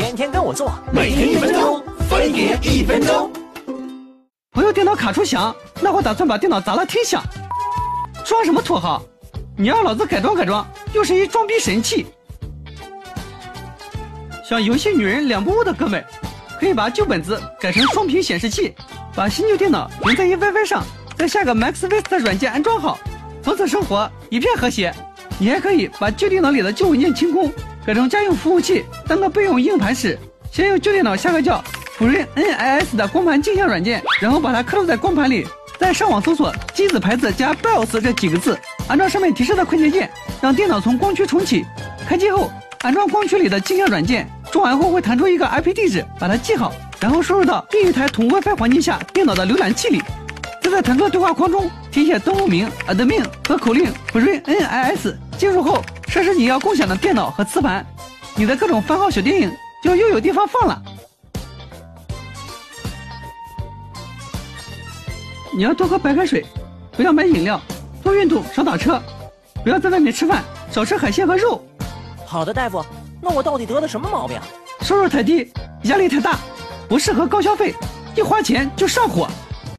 天天跟我做，每天一分钟，分别一分钟。朋友电脑卡出响，那会打算把电脑砸了听响。装什么土豪？你让老子改装改装，又是一装逼神器。想游戏女人两不误的哥们，可以把旧本子改成双屏显示器，把新旧电脑连在一 WiFi 上，再下个 Max Vista 软件安装好，从此生活一片和谐。你还可以把旧电脑里的旧文件清空，改成家用服务器当个备用硬盘使。先用旧电脑下个叫普瑞 NIS 的光盘镜像软件，然后把它刻录在光盘里，再上网搜索机子牌子加 BIOS 这几个字，按照上面提示的快捷键，让电脑从光驱重启。开机后，安装光驱里的镜像软件，装完后会弹出一个 IP 地址，把它记好，然后输入到另一台同 WiFi 环境下电脑的浏览器里。再在弹出对话框中填写登录名、admin 和口令 free nis。进入后设置你要共享的电脑和磁盘，你的各种番号小电影就又有地方放了。你要多喝白开水，不要买饮料，多运动，少打车，不要在外面吃饭，少吃海鲜和肉。好的，大夫，那我到底得了什么毛病？收入太低，压力太大，不适合高消费，一花钱就上火。